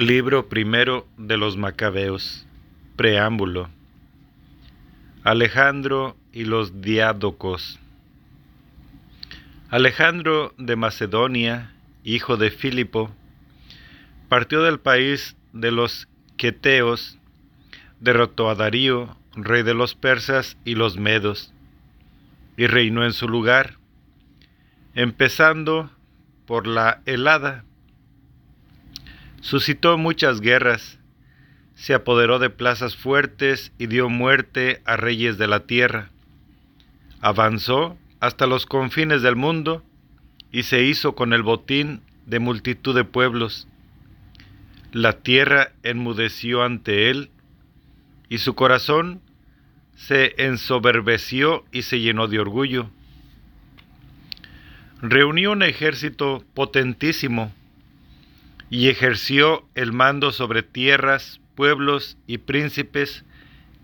Libro primero de los Macabeos. Preámbulo. Alejandro y los diádocos. Alejandro de Macedonia, hijo de Filipo, partió del país de los Queteos, derrotó a Darío, rey de los persas y los medos, y reinó en su lugar, empezando por la helada Suscitó muchas guerras, se apoderó de plazas fuertes y dio muerte a reyes de la tierra. Avanzó hasta los confines del mundo y se hizo con el botín de multitud de pueblos. La tierra enmudeció ante él y su corazón se ensoberbeció y se llenó de orgullo. Reunió un ejército potentísimo y ejerció el mando sobre tierras, pueblos y príncipes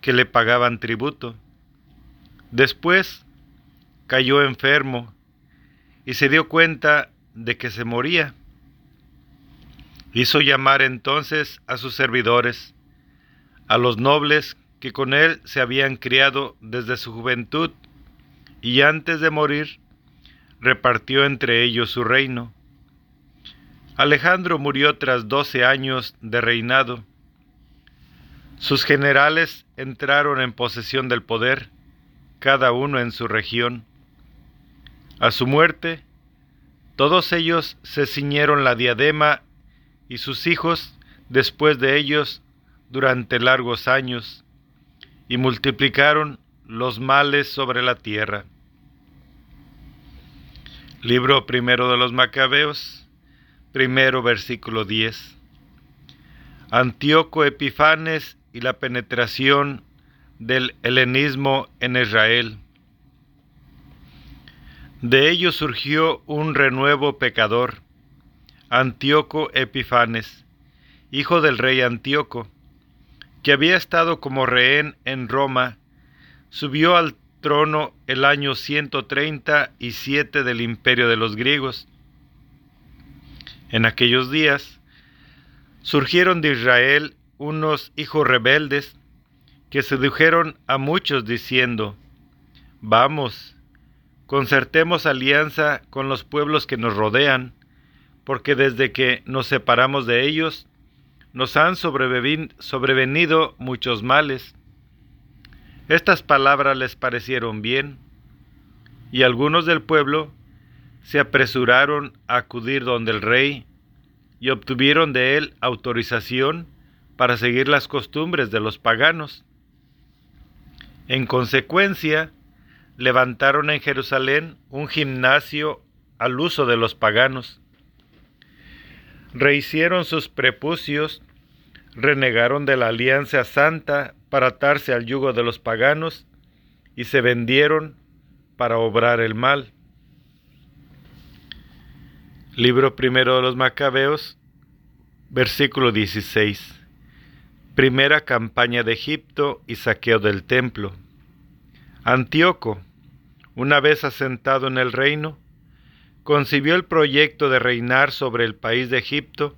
que le pagaban tributo. Después cayó enfermo y se dio cuenta de que se moría. Hizo llamar entonces a sus servidores, a los nobles que con él se habían criado desde su juventud, y antes de morir repartió entre ellos su reino. Alejandro murió tras doce años de reinado. Sus generales entraron en posesión del poder, cada uno en su región. A su muerte, todos ellos se ciñeron la diadema y sus hijos después de ellos durante largos años, y multiplicaron los males sobre la tierra. Libro primero de los Macabeos, primero versículo 10. Antíoco Epifanes y la penetración del helenismo en Israel. De ello surgió un renuevo pecador, Antíoco Epifanes, hijo del rey Antíoco, que había estado como rehén en Roma, subió al trono el año 137 del imperio de los griegos en aquellos días surgieron de Israel unos hijos rebeldes que sedujeron a muchos diciendo, Vamos, concertemos alianza con los pueblos que nos rodean, porque desde que nos separamos de ellos, nos han sobrevenido muchos males. Estas palabras les parecieron bien, y algunos del pueblo se apresuraron a acudir donde el rey y obtuvieron de él autorización para seguir las costumbres de los paganos. En consecuencia, levantaron en Jerusalén un gimnasio al uso de los paganos. Rehicieron sus prepucios, renegaron de la alianza santa para atarse al yugo de los paganos y se vendieron para obrar el mal. Libro primero de los Macabeos, versículo 16. Primera campaña de Egipto y saqueo del templo. Antíoco, una vez asentado en el reino, concibió el proyecto de reinar sobre el país de Egipto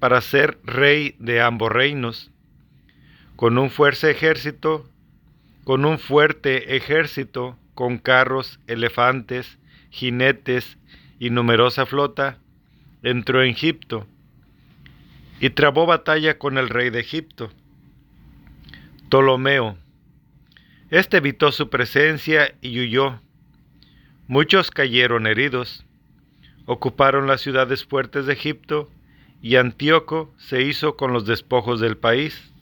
para ser rey de ambos reinos. Con un fuerte ejército, con un fuerte ejército, con carros, elefantes, jinetes y numerosa flota, entró en Egipto y trabó batalla con el rey de Egipto, Ptolomeo. Este evitó su presencia y huyó. Muchos cayeron heridos. Ocuparon las ciudades fuertes de Egipto y Antíoco se hizo con los despojos del país.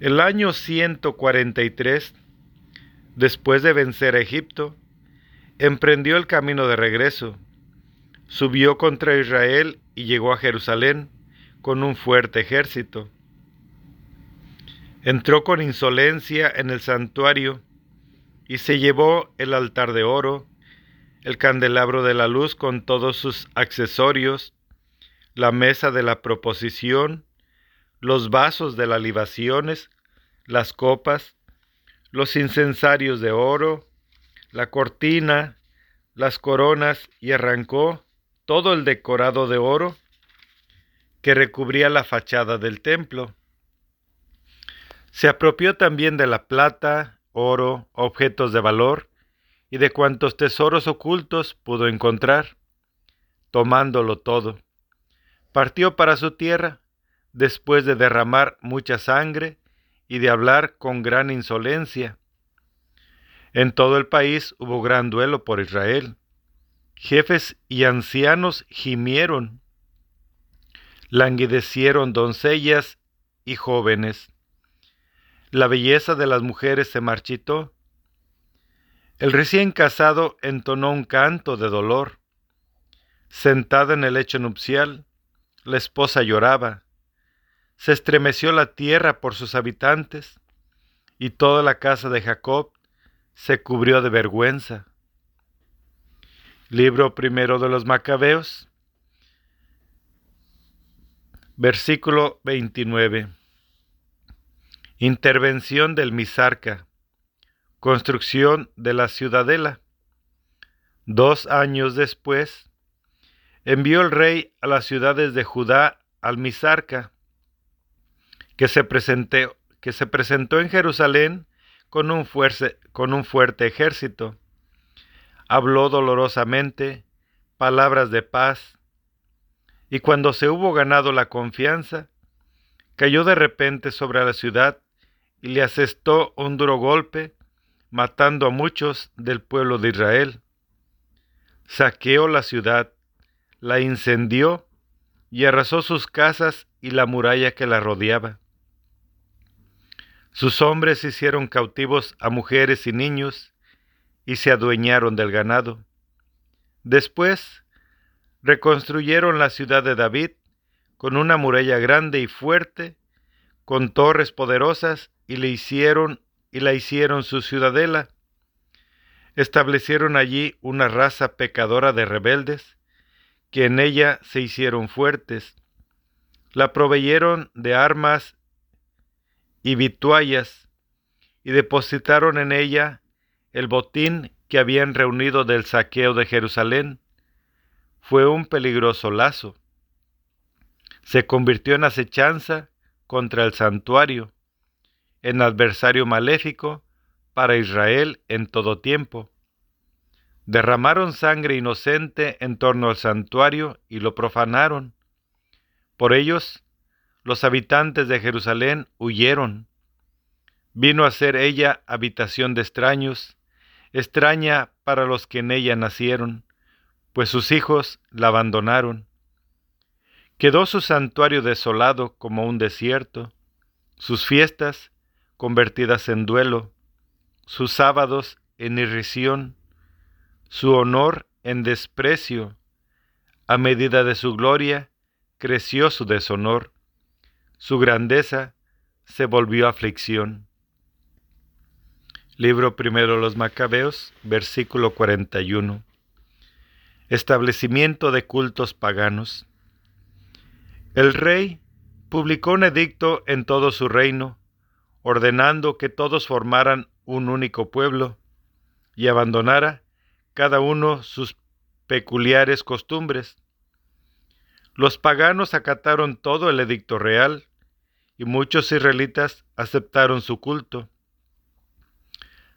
El año 143, después de vencer a Egipto, emprendió el camino de regreso, subió contra Israel y llegó a Jerusalén con un fuerte ejército. Entró con insolencia en el santuario y se llevó el altar de oro, el candelabro de la luz con todos sus accesorios, la mesa de la proposición, los vasos de las libaciones, las copas, los incensarios de oro, la cortina, las coronas y arrancó todo el decorado de oro que recubría la fachada del templo. Se apropió también de la plata, oro, objetos de valor y de cuantos tesoros ocultos pudo encontrar, tomándolo todo. Partió para su tierra, después de derramar mucha sangre y de hablar con gran insolencia. En todo el país hubo gran duelo por Israel. Jefes y ancianos gimieron, languidecieron doncellas y jóvenes. La belleza de las mujeres se marchitó. El recién casado entonó un canto de dolor. Sentada en el lecho nupcial, la esposa lloraba. Se estremeció la tierra por sus habitantes, y toda la casa de Jacob se cubrió de vergüenza. Libro primero de los Macabeos, versículo 29. Intervención del Misarca. Construcción de la ciudadela. Dos años después, envió el rey a las ciudades de Judá al Misarca, que se, que se presentó en Jerusalén con un, con un fuerte ejército. Habló dolorosamente palabras de paz, y cuando se hubo ganado la confianza, cayó de repente sobre la ciudad y le asestó un duro golpe, matando a muchos del pueblo de Israel. Saqueó la ciudad, la incendió y arrasó sus casas y la muralla que la rodeaba. Sus hombres hicieron cautivos a mujeres y niños y se adueñaron del ganado. Después reconstruyeron la ciudad de David con una muralla grande y fuerte, con torres poderosas y le hicieron y la hicieron su ciudadela. Establecieron allí una raza pecadora de rebeldes, que en ella se hicieron fuertes. La proveyeron de armas y vituallas, y depositaron en ella el botín que habían reunido del saqueo de Jerusalén. Fue un peligroso lazo. Se convirtió en acechanza contra el santuario, en adversario maléfico para Israel en todo tiempo. Derramaron sangre inocente en torno al santuario y lo profanaron. Por ellos los habitantes de Jerusalén huyeron. Vino a ser ella habitación de extraños, extraña para los que en ella nacieron, pues sus hijos la abandonaron. Quedó su santuario desolado como un desierto, sus fiestas convertidas en duelo, sus sábados en irrisión, su honor en desprecio. A medida de su gloria creció su deshonor su grandeza se volvió aflicción. Libro primero los Macabeos, versículo 41. Establecimiento de cultos paganos. El rey publicó un edicto en todo su reino, ordenando que todos formaran un único pueblo y abandonara cada uno sus peculiares costumbres los paganos acataron todo el edicto real y muchos israelitas aceptaron su culto.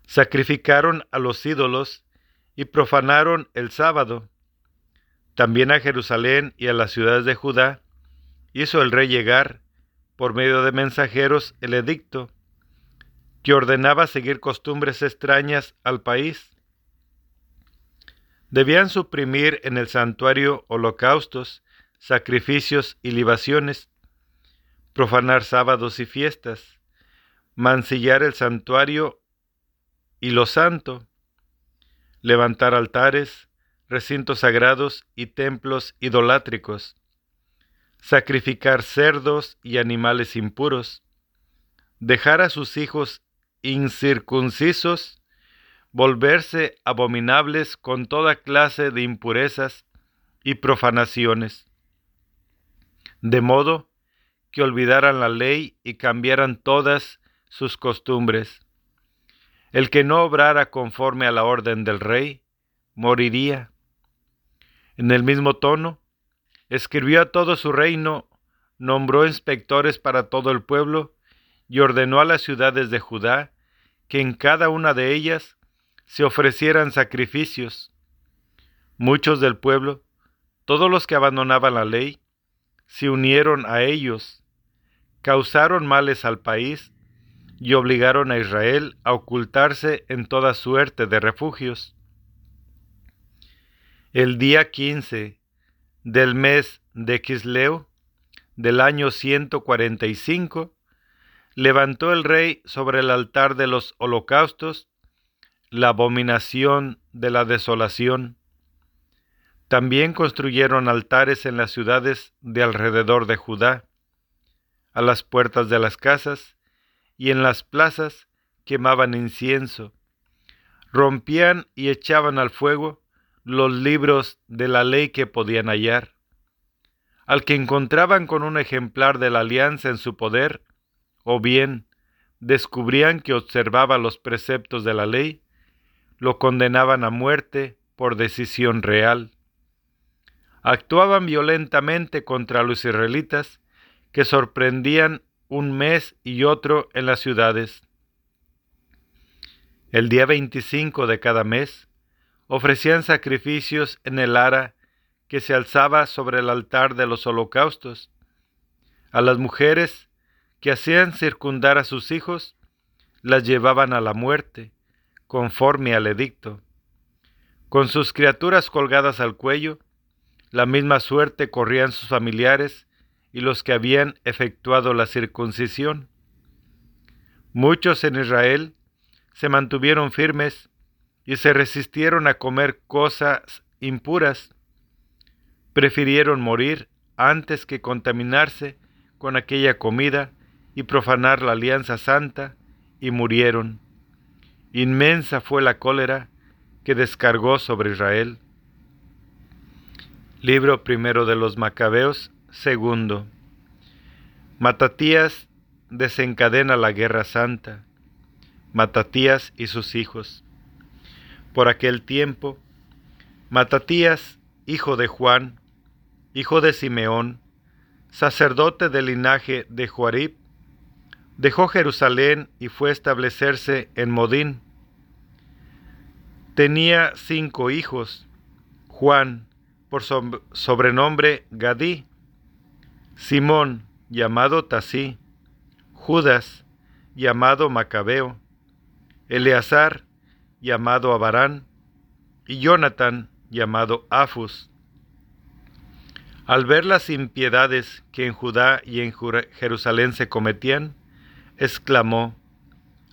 Sacrificaron a los ídolos y profanaron el sábado. También a Jerusalén y a las ciudades de Judá hizo el rey llegar, por medio de mensajeros, el edicto, que ordenaba seguir costumbres extrañas al país. Debían suprimir en el santuario holocaustos sacrificios y libaciones, profanar sábados y fiestas, mancillar el santuario y lo santo, levantar altares, recintos sagrados y templos idolátricos, sacrificar cerdos y animales impuros, dejar a sus hijos incircuncisos, volverse abominables con toda clase de impurezas y profanaciones. De modo que olvidaran la ley y cambiaran todas sus costumbres. El que no obrara conforme a la orden del rey, moriría. En el mismo tono, escribió a todo su reino nombró inspectores para todo el pueblo y ordenó a las ciudades de Judá que en cada una de ellas se ofrecieran sacrificios. Muchos del pueblo, todos los que abandonaban la ley, se unieron a ellos, causaron males al país y obligaron a Israel a ocultarse en toda suerte de refugios. El día 15 del mes de Quisleo del año 145, levantó el rey sobre el altar de los holocaustos la abominación de la desolación. También construyeron altares en las ciudades de alrededor de Judá, a las puertas de las casas y en las plazas quemaban incienso. Rompían y echaban al fuego los libros de la ley que podían hallar. Al que encontraban con un ejemplar de la alianza en su poder, o bien descubrían que observaba los preceptos de la ley, lo condenaban a muerte por decisión real. Actuaban violentamente contra los israelitas que sorprendían un mes y otro en las ciudades. El día 25 de cada mes ofrecían sacrificios en el ara que se alzaba sobre el altar de los holocaustos. A las mujeres que hacían circundar a sus hijos, las llevaban a la muerte, conforme al edicto. Con sus criaturas colgadas al cuello, la misma suerte corrían sus familiares y los que habían efectuado la circuncisión. Muchos en Israel se mantuvieron firmes y se resistieron a comer cosas impuras. Prefirieron morir antes que contaminarse con aquella comida y profanar la alianza santa, y murieron. Inmensa fue la cólera que descargó sobre Israel. Libro primero de los Macabeos, Segundo. Matatías desencadena la guerra santa. Matatías y sus hijos. Por aquel tiempo, Matatías, hijo de Juan, hijo de Simeón, sacerdote del linaje de Juarib, dejó Jerusalén y fue a establecerse en Modín. Tenía cinco hijos, Juan, por sobrenombre Gadí, Simón, llamado Tasí, Judas, llamado Macabeo, Eleazar, llamado Abarán, y Jonathan, llamado Afus. Al ver las impiedades que en Judá y en Jerusalén se cometían, exclamó,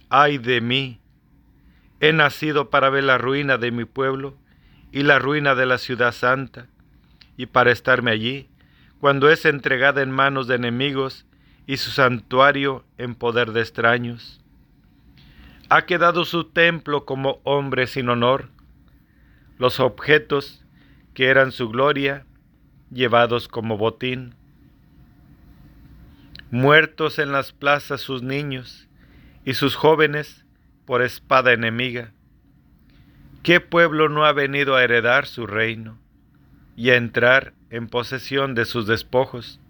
ay de mí, he nacido para ver la ruina de mi pueblo y la ruina de la ciudad santa, y para estarme allí cuando es entregada en manos de enemigos y su santuario en poder de extraños. Ha quedado su templo como hombre sin honor, los objetos que eran su gloria, llevados como botín. Muertos en las plazas sus niños y sus jóvenes por espada enemiga. ¿Qué pueblo no ha venido a heredar su reino y a entrar en posesión de sus despojos.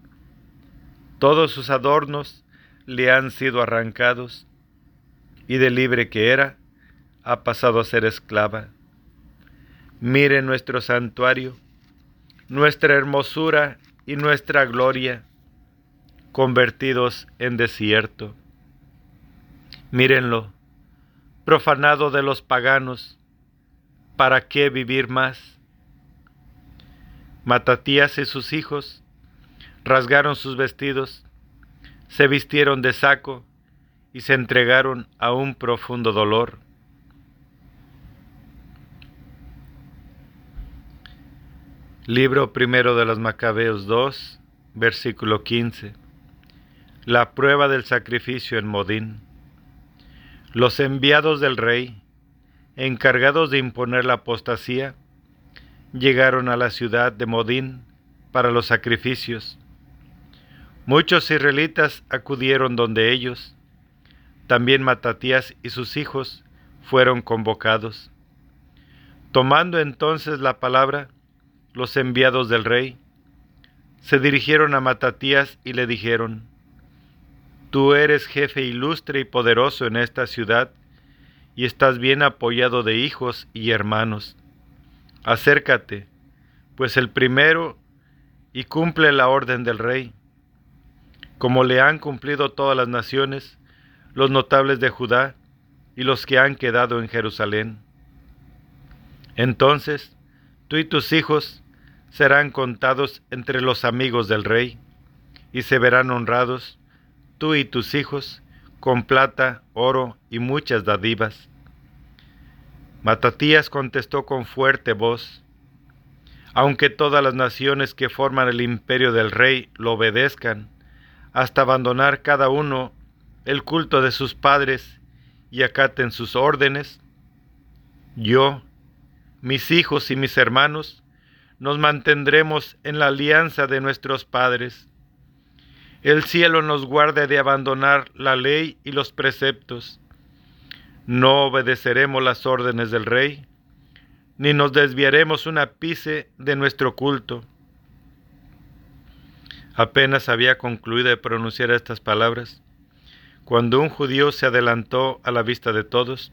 Todos sus adornos le han sido arrancados, y de libre que era, ha pasado a ser esclava. Mire nuestro santuario, nuestra hermosura y nuestra gloria, convertidos en desierto. Mírenlo, profanado de los paganos, ¿para qué vivir más? Matatías y sus hijos rasgaron sus vestidos, se vistieron de saco y se entregaron a un profundo dolor. Libro primero de los Macabeos 2, versículo 15. La prueba del sacrificio en Modín. Los enviados del rey, encargados de imponer la apostasía, llegaron a la ciudad de Modín para los sacrificios. Muchos israelitas acudieron donde ellos. También Matatías y sus hijos fueron convocados. Tomando entonces la palabra, los enviados del rey se dirigieron a Matatías y le dijeron, Tú eres jefe ilustre y poderoso en esta ciudad, y estás bien apoyado de hijos y hermanos. Acércate, pues el primero, y cumple la orden del rey, como le han cumplido todas las naciones, los notables de Judá y los que han quedado en Jerusalén. Entonces, tú y tus hijos serán contados entre los amigos del rey, y se verán honrados, tú y tus hijos, con plata, oro y muchas dadivas. Matatías contestó con fuerte voz, aunque todas las naciones que forman el imperio del rey lo obedezcan, hasta abandonar cada uno el culto de sus padres y acaten sus órdenes, yo, mis hijos y mis hermanos, nos mantendremos en la alianza de nuestros padres. El cielo nos guarde de abandonar la ley y los preceptos. No obedeceremos las órdenes del rey, ni nos desviaremos un ápice de nuestro culto. Apenas había concluido de pronunciar estas palabras, cuando un judío se adelantó a la vista de todos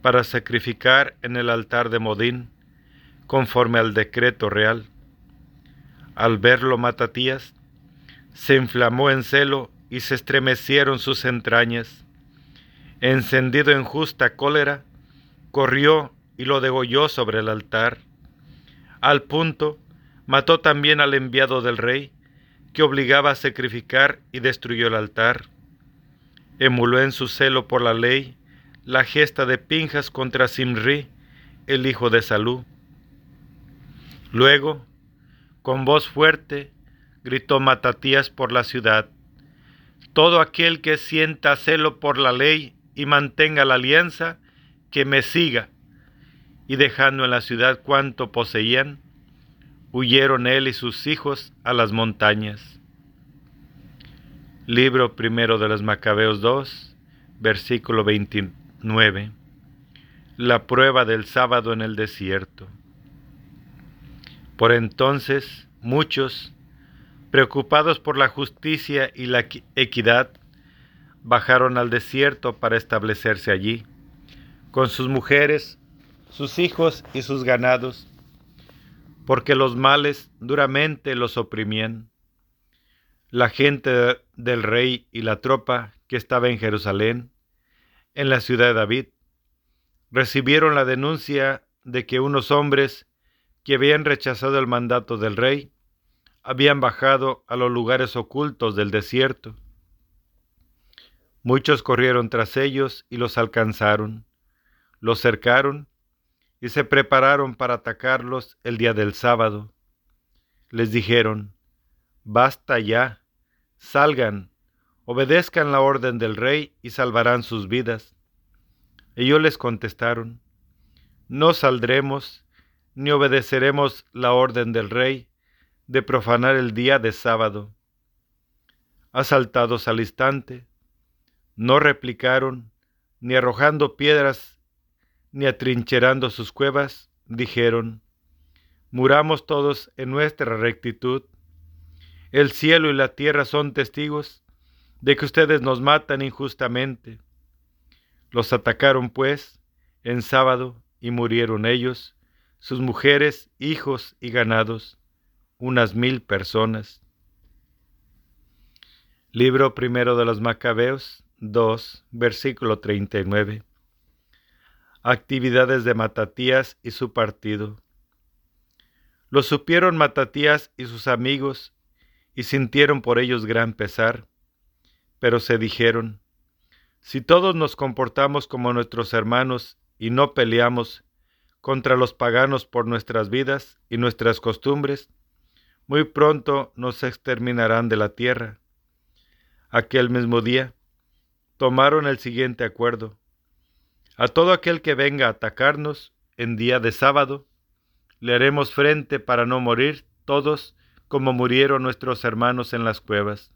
para sacrificar en el altar de Modín conforme al decreto real. Al verlo Matatías, se inflamó en celo y se estremecieron sus entrañas. Encendido en justa cólera, corrió y lo degolló sobre el altar. Al punto, mató también al enviado del rey, que obligaba a sacrificar y destruyó el altar. Emuló en su celo por la ley la gesta de Pinjas contra Simri, el hijo de Salú, Luego, con voz fuerte, gritó Matatías por la ciudad, Todo aquel que sienta celo por la ley y mantenga la alianza, que me siga. Y dejando en la ciudad cuanto poseían, huyeron él y sus hijos a las montañas. Libro primero de los Macabeos 2, versículo 29. La prueba del sábado en el desierto. Por entonces muchos, preocupados por la justicia y la equidad, bajaron al desierto para establecerse allí, con sus mujeres, sus hijos y sus ganados, porque los males duramente los oprimían. La gente del rey y la tropa que estaba en Jerusalén, en la ciudad de David, recibieron la denuncia de que unos hombres que habían rechazado el mandato del rey, habían bajado a los lugares ocultos del desierto. Muchos corrieron tras ellos y los alcanzaron, los cercaron y se prepararon para atacarlos el día del sábado. Les dijeron, Basta ya, salgan, obedezcan la orden del rey y salvarán sus vidas. Ellos les contestaron, No saldremos ni obedeceremos la orden del rey de profanar el día de sábado. Asaltados al instante, no replicaron, ni arrojando piedras, ni atrincherando sus cuevas, dijeron, Muramos todos en nuestra rectitud. El cielo y la tierra son testigos de que ustedes nos matan injustamente. Los atacaron, pues, en sábado, y murieron ellos, sus mujeres, hijos y ganados, unas mil personas. Libro primero de los Macabeos, 2, versículo 39. Actividades de Matatías y su partido. Lo supieron Matatías y sus amigos y sintieron por ellos gran pesar, pero se dijeron, si todos nos comportamos como nuestros hermanos y no peleamos, contra los paganos por nuestras vidas y nuestras costumbres, muy pronto nos exterminarán de la tierra. Aquel mismo día tomaron el siguiente acuerdo. A todo aquel que venga a atacarnos en día de sábado, le haremos frente para no morir todos como murieron nuestros hermanos en las cuevas.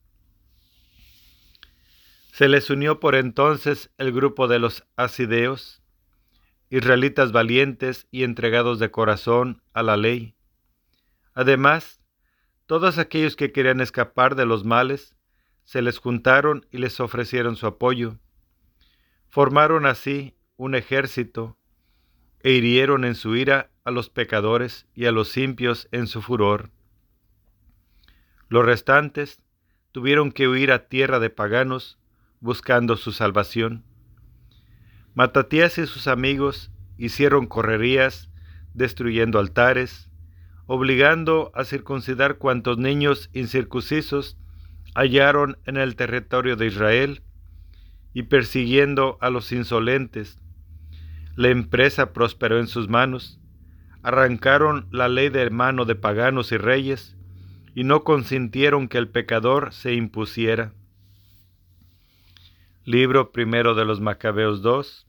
Se les unió por entonces el grupo de los asideos, israelitas valientes y entregados de corazón a la ley. Además, todos aquellos que querían escapar de los males se les juntaron y les ofrecieron su apoyo. Formaron así un ejército e hirieron en su ira a los pecadores y a los impios en su furor. Los restantes tuvieron que huir a tierra de paganos buscando su salvación. Matatías y sus amigos hicieron correrías, destruyendo altares, obligando a circuncidar cuantos niños incircuncisos hallaron en el territorio de Israel y persiguiendo a los insolentes. La empresa prosperó en sus manos. Arrancaron la ley de mano de paganos y reyes y no consintieron que el pecador se impusiera. Libro primero de los Macabeos 2,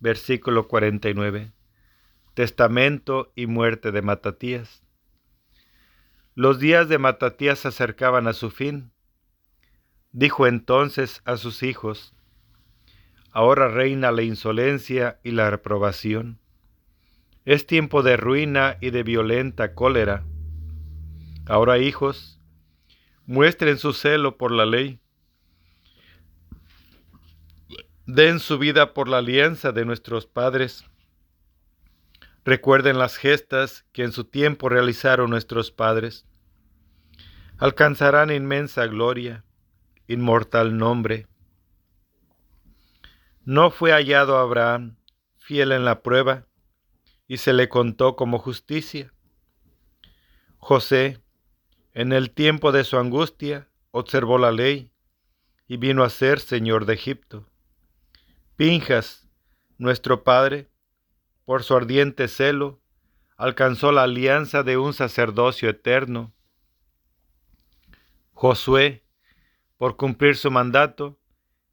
versículo 49. Testamento y muerte de Matatías. Los días de Matatías se acercaban a su fin. Dijo entonces a sus hijos, Ahora reina la insolencia y la reprobación. Es tiempo de ruina y de violenta cólera. Ahora, hijos, muestren su celo por la ley. Den su vida por la alianza de nuestros padres Recuerden las gestas que en su tiempo realizaron nuestros padres. Alcanzarán inmensa gloria, inmortal nombre. No fue hallado Abraham fiel en la prueba, y se le contó como justicia. José, en el tiempo de su angustia, observó la ley y vino a ser señor de Egipto. Pinjas, nuestro padre, por su ardiente celo, alcanzó la alianza de un sacerdocio eterno. Josué, por cumplir su mandato,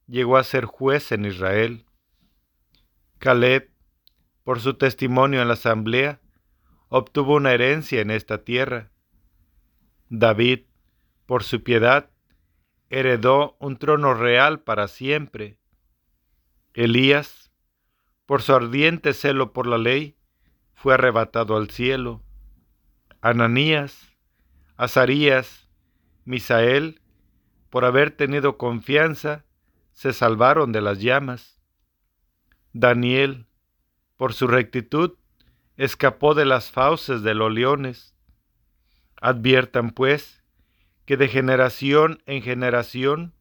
llegó a ser juez en Israel. Caleb, por su testimonio en la asamblea, obtuvo una herencia en esta tierra. David, por su piedad, heredó un trono real para siempre. Elías, por su ardiente celo por la ley, fue arrebatado al cielo. Ananías, Azarías, Misael, por haber tenido confianza, se salvaron de las llamas. Daniel, por su rectitud, escapó de las fauces de los leones. Adviertan, pues, que de generación en generación,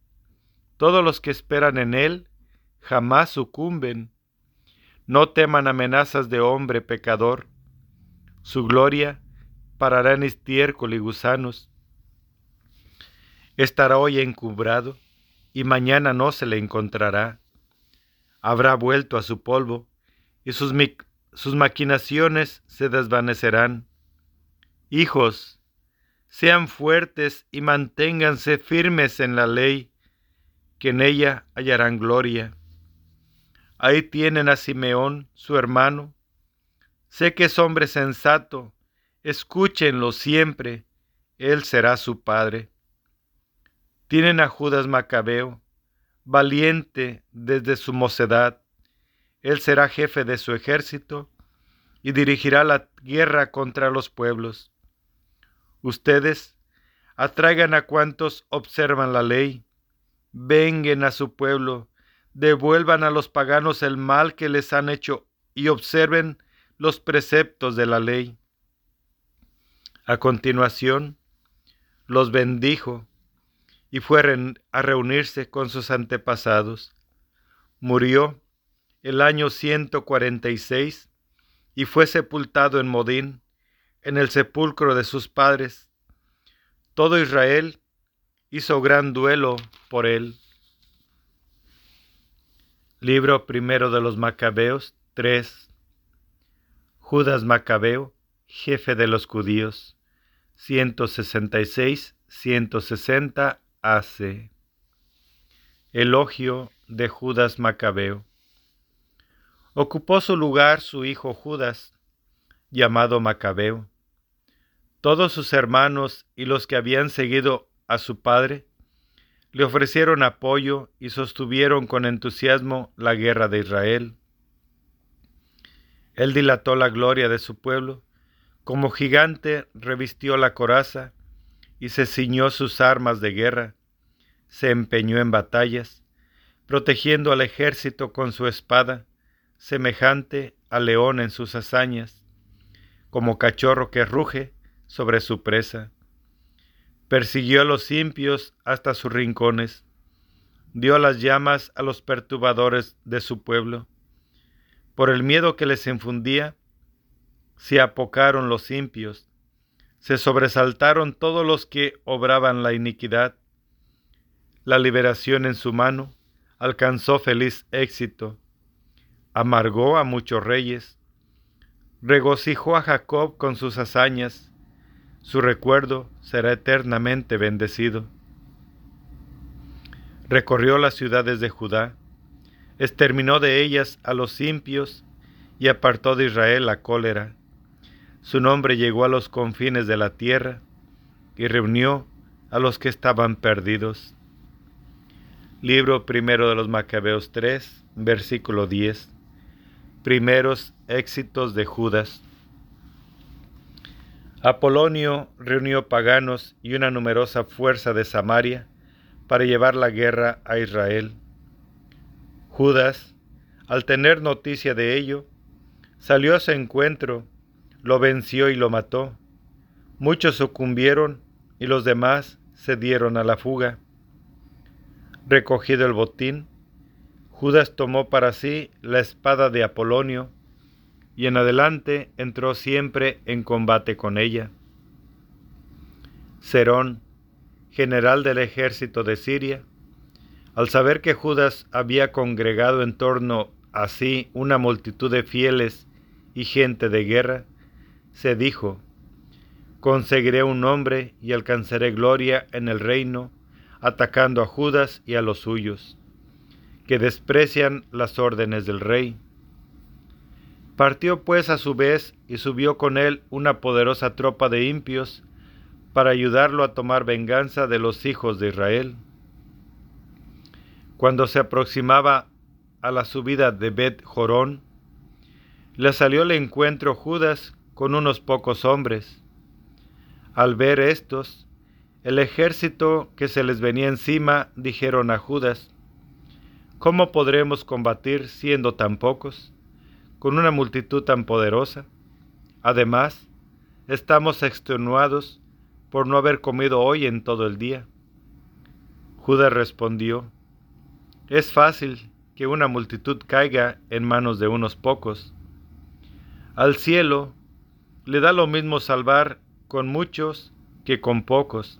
todos los que esperan en Él jamás sucumben no teman amenazas de hombre pecador. Su gloria parará en estiércol y gusanos. Estará hoy encumbrado y mañana no se le encontrará. Habrá vuelto a su polvo y sus, sus maquinaciones se desvanecerán. Hijos, sean fuertes y manténganse firmes en la ley, que en ella hallarán gloria. Ahí tienen a Simeón, su hermano. Sé que es hombre sensato, escúchenlo siempre, él será su padre. Tienen a Judas Macabeo, valiente desde su mocedad. Él será jefe de su ejército y dirigirá la guerra contra los pueblos. Ustedes atraigan a cuantos observan la ley, vengan a su pueblo, devuelvan a los paganos el mal que les han hecho y observen los preceptos de la ley. A continuación, los bendijo y fue a reunirse con sus antepasados. Murió el año 146 y fue sepultado en Modín, en el sepulcro de sus padres. Todo Israel hizo gran duelo por él. Libro primero de los Macabeos 3. Judas Macabeo, jefe de los judíos, 166-160 AC. Elogio de Judas Macabeo. Ocupó su lugar su hijo Judas, llamado Macabeo. Todos sus hermanos y los que habían seguido a su padre le ofrecieron apoyo y sostuvieron con entusiasmo la guerra de Israel. Él dilató la gloria de su pueblo, como gigante revistió la coraza y se ciñó sus armas de guerra, se empeñó en batallas, protegiendo al ejército con su espada, semejante al león en sus hazañas, como cachorro que ruge sobre su presa. Persiguió a los impios hasta sus rincones, dio las llamas a los perturbadores de su pueblo. Por el miedo que les infundía, se apocaron los impios, se sobresaltaron todos los que obraban la iniquidad. La liberación en su mano alcanzó feliz éxito, amargó a muchos reyes, regocijó a Jacob con sus hazañas, su recuerdo será eternamente bendecido. Recorrió las ciudades de Judá, exterminó de ellas a los impios y apartó de Israel la cólera. Su nombre llegó a los confines de la tierra y reunió a los que estaban perdidos. Libro primero de los Macabeos 3, versículo 10. Primeros éxitos de Judas. Apolonio reunió paganos y una numerosa fuerza de Samaria para llevar la guerra a Israel. Judas, al tener noticia de ello, salió a su encuentro, lo venció y lo mató. Muchos sucumbieron y los demás se dieron a la fuga. Recogido el botín, Judas tomó para sí la espada de Apolonio, y en adelante entró siempre en combate con ella. Cerón, general del ejército de Siria, al saber que Judas había congregado en torno a sí una multitud de fieles y gente de guerra, se dijo, Conseguiré un nombre y alcanzaré gloria en el reino, atacando a Judas y a los suyos, que desprecian las órdenes del rey. Partió pues a su vez y subió con él una poderosa tropa de impios para ayudarlo a tomar venganza de los hijos de Israel. Cuando se aproximaba a la subida de Bet Jorón, le salió al encuentro Judas con unos pocos hombres. Al ver estos, el ejército que se les venía encima dijeron a Judas, ¿Cómo podremos combatir siendo tan pocos? con una multitud tan poderosa. Además, estamos extenuados por no haber comido hoy en todo el día. Judas respondió, es fácil que una multitud caiga en manos de unos pocos. Al cielo le da lo mismo salvar con muchos que con pocos.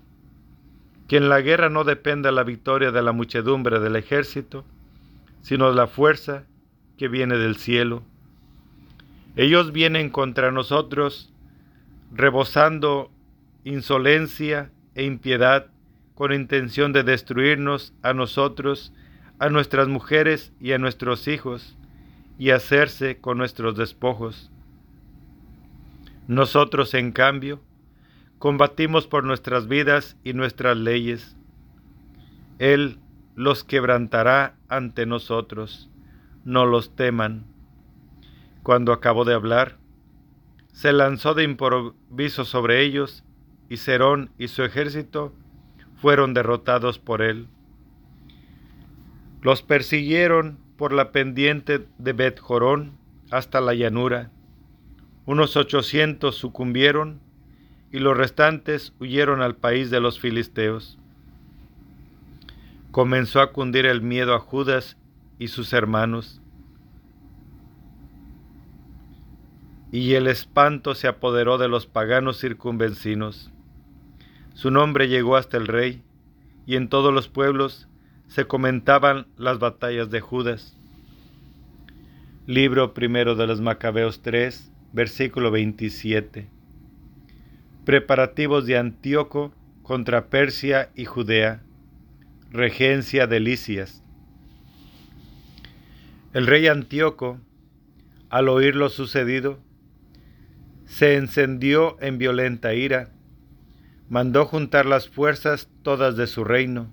Que en la guerra no dependa la victoria de la muchedumbre del ejército, sino la fuerza que viene del cielo. Ellos vienen contra nosotros rebosando insolencia e impiedad con intención de destruirnos a nosotros, a nuestras mujeres y a nuestros hijos, y hacerse con nuestros despojos. Nosotros, en cambio, combatimos por nuestras vidas y nuestras leyes. Él los quebrantará ante nosotros. No los teman. Cuando acabó de hablar, se lanzó de improviso sobre ellos, y Cerón y su ejército fueron derrotados por él. Los persiguieron por la pendiente de Bet Jorón hasta la llanura. Unos ochocientos sucumbieron y los restantes huyeron al país de los filisteos. Comenzó a cundir el miedo a Judas y sus hermanos y el espanto se apoderó de los paganos circunvencinos. Su nombre llegó hasta el rey, y en todos los pueblos se comentaban las batallas de Judas. Libro primero de los Macabeos 3, versículo 27. Preparativos de Antíoco contra Persia y Judea. Regencia de Licias. El rey Antíoco, al oír lo sucedido, se encendió en violenta ira. Mandó juntar las fuerzas todas de su reino,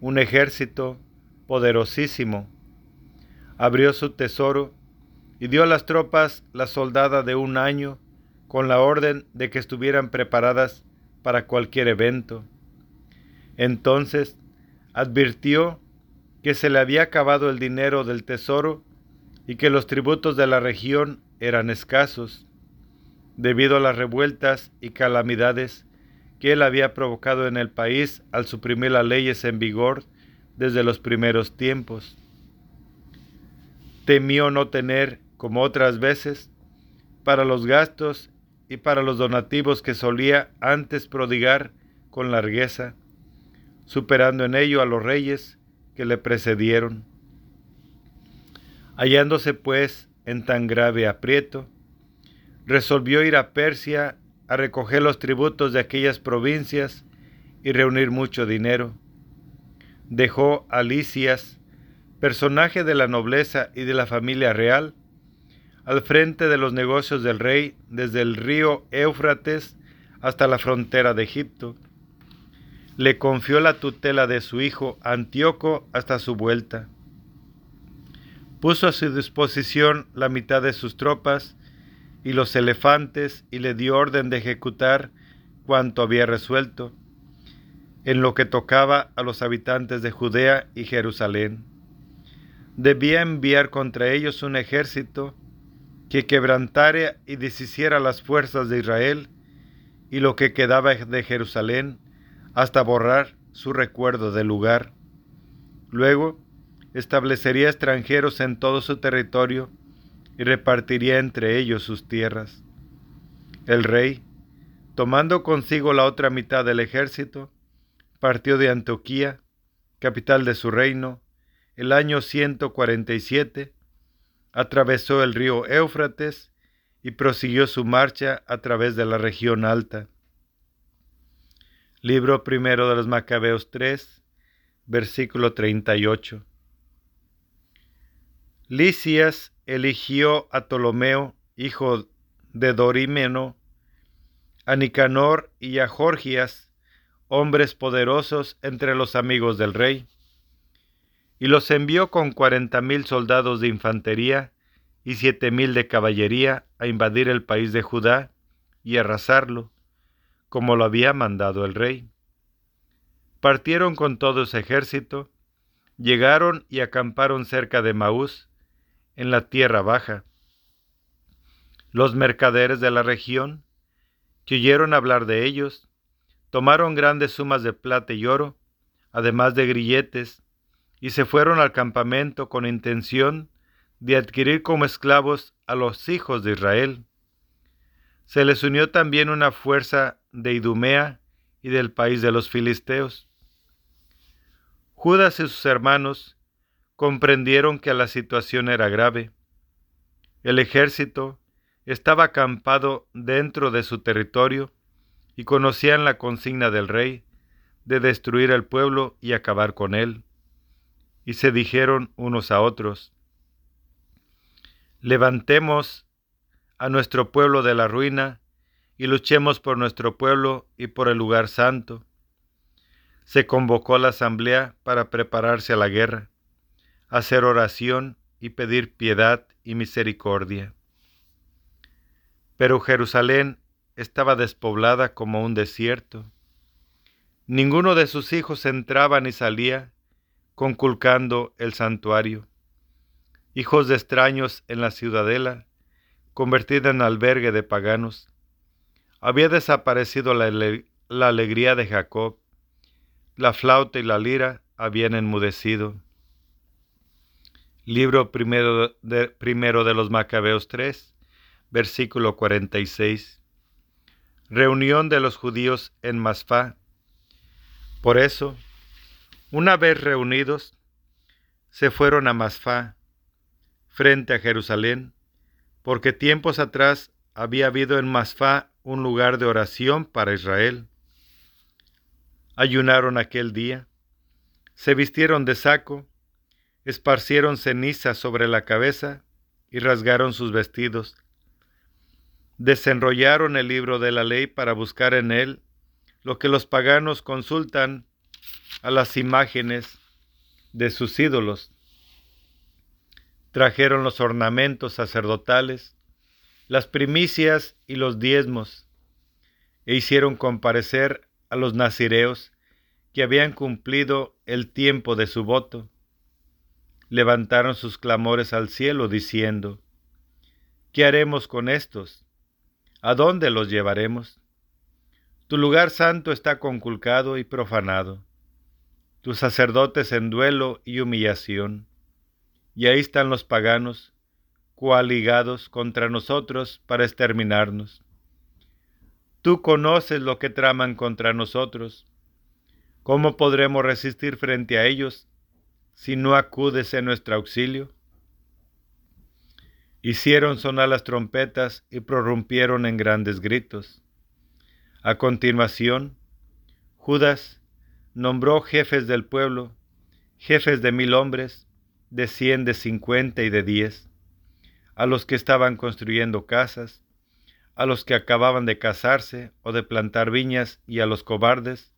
un ejército poderosísimo. Abrió su tesoro y dio a las tropas la soldada de un año con la orden de que estuvieran preparadas para cualquier evento. Entonces advirtió que se le había acabado el dinero del tesoro y que los tributos de la región eran escasos, debido a las revueltas y calamidades que él había provocado en el país al suprimir las leyes en vigor desde los primeros tiempos. Temió no tener, como otras veces, para los gastos y para los donativos que solía antes prodigar con largueza, superando en ello a los reyes que le precedieron. Hallándose pues en tan grave aprieto, resolvió ir a Persia a recoger los tributos de aquellas provincias y reunir mucho dinero. Dejó a Licias, personaje de la nobleza y de la familia real, al frente de los negocios del rey desde el río Éufrates hasta la frontera de Egipto. Le confió la tutela de su hijo Antíoco hasta su vuelta. Puso a su disposición la mitad de sus tropas y los elefantes y le dio orden de ejecutar cuanto había resuelto, en lo que tocaba a los habitantes de Judea y Jerusalén. Debía enviar contra ellos un ejército que quebrantara y deshiciera las fuerzas de Israel y lo que quedaba de Jerusalén hasta borrar su recuerdo del lugar. Luego establecería extranjeros en todo su territorio y repartiría entre ellos sus tierras. El rey, tomando consigo la otra mitad del ejército, partió de Antioquía, capital de su reino, el año 147, atravesó el río Éufrates y prosiguió su marcha a través de la región alta. Libro primero de los Macabeos 3, versículo 38. Licias eligió a Ptolomeo, hijo de Dorímeno, a Nicanor y a Jorgias, hombres poderosos entre los amigos del rey, y los envió con cuarenta mil soldados de infantería y siete mil de caballería a invadir el país de Judá y arrasarlo, como lo había mandado el rey. Partieron con todo ese ejército, llegaron y acamparon cerca de Maús, en la tierra baja. Los mercaderes de la región, que oyeron hablar de ellos, tomaron grandes sumas de plata y oro, además de grilletes, y se fueron al campamento con intención de adquirir como esclavos a los hijos de Israel. Se les unió también una fuerza de Idumea y del país de los filisteos. Judas y sus hermanos comprendieron que la situación era grave. El ejército estaba acampado dentro de su territorio y conocían la consigna del rey de destruir el pueblo y acabar con él. Y se dijeron unos a otros, levantemos a nuestro pueblo de la ruina y luchemos por nuestro pueblo y por el lugar santo. Se convocó la asamblea para prepararse a la guerra hacer oración y pedir piedad y misericordia. Pero Jerusalén estaba despoblada como un desierto. Ninguno de sus hijos entraba ni salía, conculcando el santuario. Hijos de extraños en la ciudadela, convertida en albergue de paganos. Había desaparecido la, alegría de Jacob, la flauta y la lira habían enmudecido. Libro primero de, primero de los Macabeos 3, versículo 46. Reunión de los judíos en Masfá. Por eso, una vez reunidos, se fueron a Masfá, frente a Jerusalén, porque tiempos atrás había habido en Masfá un lugar de oración para Israel. Ayunaron aquel día, se vistieron de saco, esparcieron ceniza sobre la cabeza y rasgaron sus vestidos. Desenrollaron el libro de la ley para buscar en él lo que los paganos consultan a las imágenes de sus ídolos. Trajeron los ornamentos sacerdotales, las primicias y los diezmos. e hicieron comparecer a los nazireos que habían cumplido el tiempo de su voto. Levantaron sus clamores al cielo diciendo, ¿qué haremos con estos? ¿A dónde los llevaremos? Tu lugar santo está conculcado y profanado, tus sacerdotes en duelo y humillación, y ahí están los paganos, coaligados contra nosotros para exterminarnos. Tú conoces lo que traman contra nosotros. ¿Cómo podremos resistir frente a ellos si no acudes en nuestro auxilio? Hicieron sonar las trompetas y prorrumpieron en grandes gritos. A continuación, Judas nombró jefes del pueblo, jefes de mil hombres, de cien, de cincuenta y de diez, a los que estaban construyendo casas, a los que acababan de casarse o de plantar viñas y a los cobardes,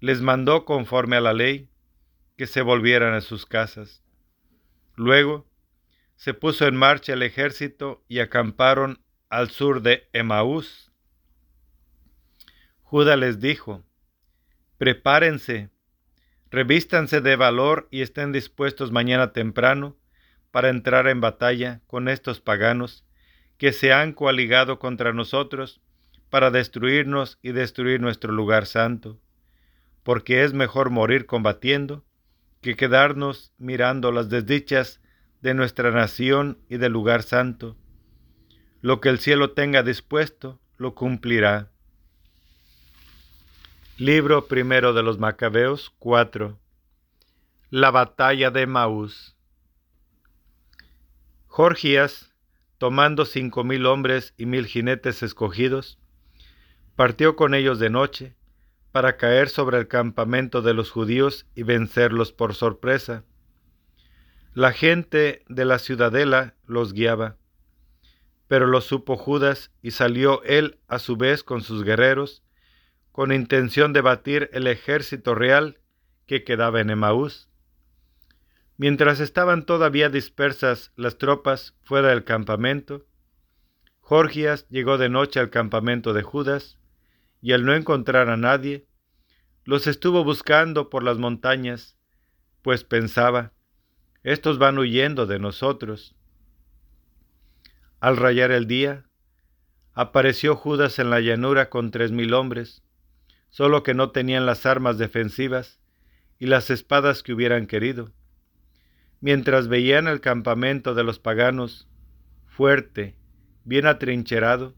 les mandó conforme a la ley que se volvieran a sus casas. Luego se puso en marcha el ejército y acamparon al sur de Emaús, Judas les dijo, prepárense, revístanse de valor y estén dispuestos mañana temprano para entrar en batalla con estos paganos que se han coaligado contra nosotros para destruirnos y destruir nuestro lugar santo, porque es mejor morir combatiendo que quedarnos mirando las desdichas de nuestra nación y del lugar santo. Lo que el cielo tenga dispuesto, lo cumplirá. Libro primero de los Macabeos 4 La batalla de Maús Jorgías, tomando cinco mil hombres y mil jinetes escogidos, partió con ellos de noche para caer sobre el campamento de los judíos y vencerlos por sorpresa. La gente de la ciudadela los guiaba, pero lo supo Judas y salió él a su vez con sus guerreros con intención de batir el ejército real que quedaba en Emaús. Mientras estaban todavía dispersas las tropas fuera del campamento, Jorgias llegó de noche al campamento de Judas, y al no encontrar a nadie, los estuvo buscando por las montañas, pues pensaba, estos van huyendo de nosotros. Al rayar el día, apareció Judas en la llanura con tres mil hombres, solo que no tenían las armas defensivas y las espadas que hubieran querido. Mientras veían el campamento de los paganos, fuerte, bien atrincherado,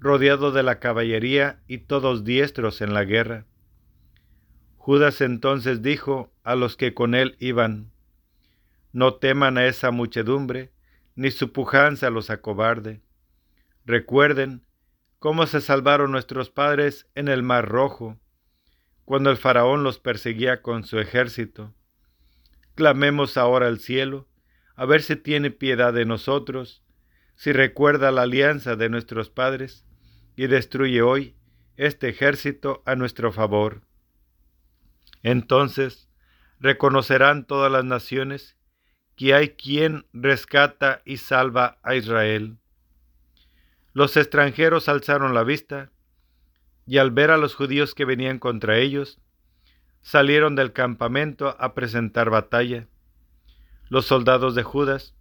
rodeado de la caballería y todos diestros en la guerra. Judas entonces dijo a los que con él iban, No teman a esa muchedumbre, ni su pujanza los acobarde. Recuerden cómo se salvaron nuestros padres en el Mar Rojo, cuando el faraón los perseguía con su ejército. Clamemos ahora al cielo, a ver si tiene piedad de nosotros, si recuerda la alianza de nuestros padres, y destruye hoy este ejército a nuestro favor. Entonces reconocerán todas las naciones que hay quien rescata y salva a Israel. Los extranjeros alzaron la vista, y al ver a los judíos que venían contra ellos, salieron del campamento a presentar batalla. Los soldados de Judas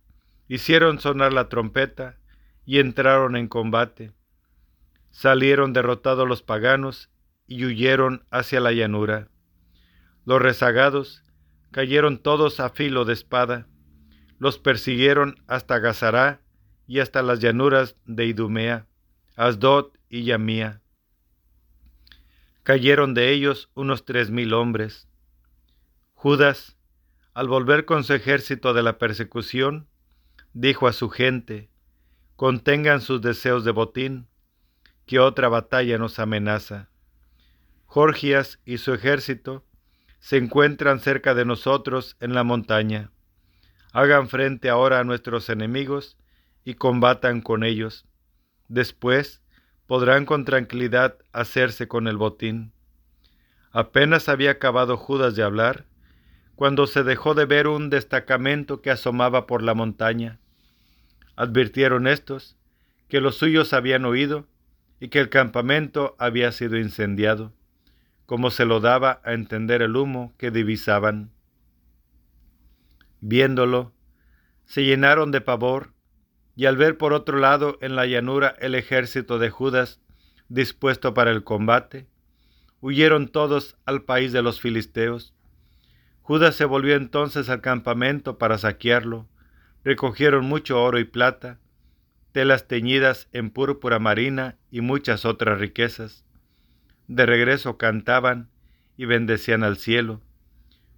hicieron sonar la trompeta y entraron en combate. Salieron derrotados los paganos y huyeron hacia la llanura. Los rezagados cayeron todos a filo de espada. Los persiguieron hasta Gazará y hasta las llanuras de Idumea, Asdod y Yamía. Cayeron de ellos unos tres mil hombres. Judas, al volver con su ejército de la persecución, dijo a su gente, contengan sus deseos de botín, que otra batalla nos amenaza. Jorgias y su ejército se encuentran cerca de nosotros en la montaña. Hagan frente ahora a nuestros enemigos y combatan con ellos. Después podrán con tranquilidad hacerse con el botín. Apenas había acabado Judas de hablar, cuando se dejó de ver un destacamento que asomaba por la montaña. Advirtieron estos que los suyos habían oído y que el campamento había sido incendiado, como se lo daba a entender el humo que divisaban. Viéndolo, se llenaron de pavor, y al ver por otro lado en la llanura el ejército de Judas dispuesto para el combate, huyeron todos al país de los filisteos. Judas se volvió entonces al campamento para saquearlo. Recogieron mucho oro y plata, telas teñidas en púrpura marina y muchas otras riquezas. De regreso cantaban y bendecían al cielo,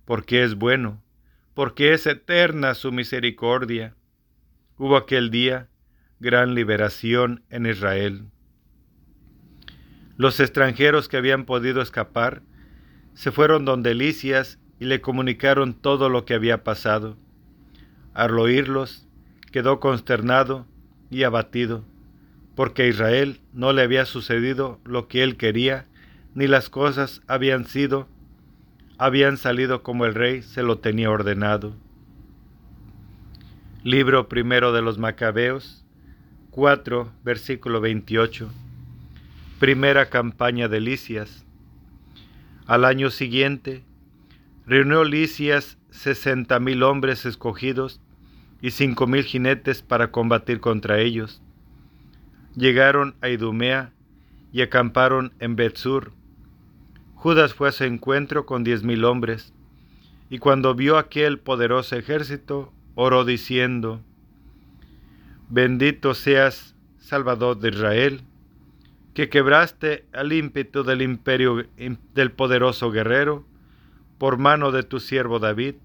porque es bueno, porque es eterna su misericordia. Hubo aquel día gran liberación en Israel. Los extranjeros que habían podido escapar se fueron donde Licias y le comunicaron todo lo que había pasado. Al oírlos, quedó consternado y abatido, porque a Israel no le había sucedido lo que él quería, ni las cosas habían sido, habían salido como el rey se lo tenía ordenado. Libro primero de los Macabeos, 4, versículo 28. Primera campaña de Licias. Al año siguiente, reunió Licias sesenta mil hombres escogidos y cinco mil jinetes para combatir contra ellos. Llegaron a Idumea y acamparon en Betsur. Judas fue a su encuentro con diez mil hombres, y cuando vio aquel poderoso ejército, oró diciendo, Bendito seas, Salvador de Israel, que quebraste al ímpetu del imperio del poderoso guerrero, por mano de tu siervo David,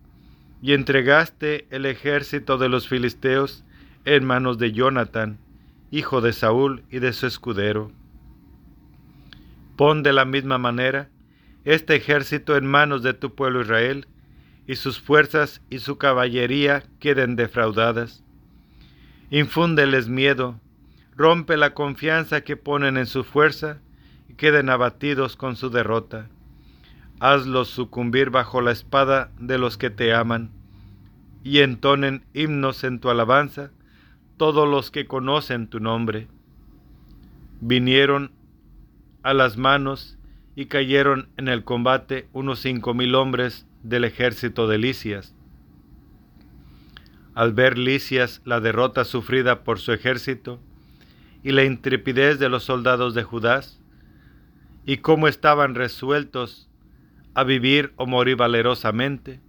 y entregaste el ejército de los filisteos en manos de Jonathan, hijo de Saúl y de su escudero. Pon de la misma manera este ejército en manos de tu pueblo Israel, y sus fuerzas y su caballería queden defraudadas. Infúndeles miedo, rompe la confianza que ponen en su fuerza, y queden abatidos con su derrota hazlos sucumbir bajo la espada de los que te aman, y entonen himnos en tu alabanza todos los que conocen tu nombre. Vinieron a las manos y cayeron en el combate unos cinco mil hombres del ejército de Licias. Al ver Licias la derrota sufrida por su ejército y la intrepidez de los soldados de Judas, y cómo estaban resueltos a vivir o morir valerosamente,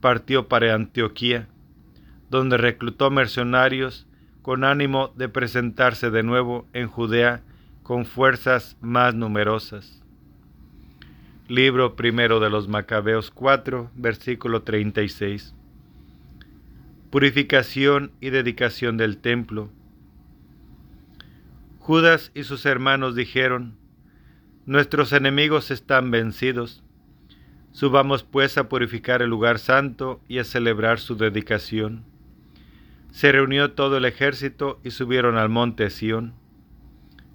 partió para Antioquía, donde reclutó mercenarios con ánimo de presentarse de nuevo en Judea con fuerzas más numerosas. Libro primero de los Macabeos 4, versículo 36. Purificación y dedicación del templo. Judas y sus hermanos dijeron, Nuestros enemigos están vencidos Subamos pues a purificar el lugar santo y a celebrar su dedicación. Se reunió todo el ejército y subieron al monte Sión.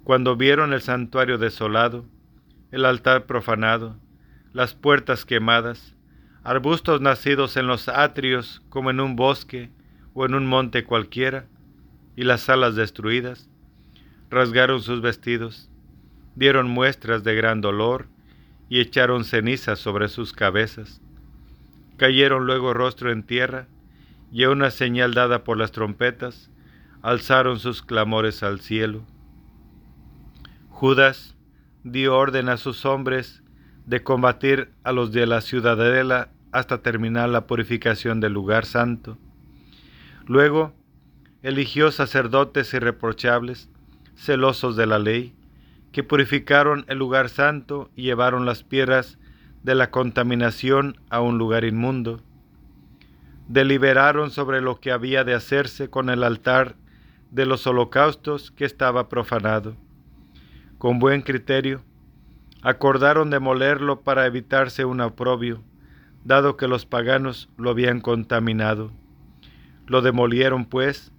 Cuando vieron el santuario desolado, el altar profanado, las puertas quemadas, arbustos nacidos en los atrios como en un bosque o en un monte cualquiera, y las salas destruidas, rasgaron sus vestidos, dieron muestras de gran dolor y echaron cenizas sobre sus cabezas. Cayeron luego rostro en tierra, y a una señal dada por las trompetas, alzaron sus clamores al cielo. Judas dio orden a sus hombres de combatir a los de la ciudadela hasta terminar la purificación del lugar santo. Luego eligió sacerdotes irreprochables, celosos de la ley, que purificaron el lugar santo y llevaron las piedras de la contaminación a un lugar inmundo. Deliberaron sobre lo que había de hacerse con el altar de los holocaustos que estaba profanado. Con buen criterio, acordaron demolerlo para evitarse un oprobio, dado que los paganos lo habían contaminado. Lo demolieron, pues,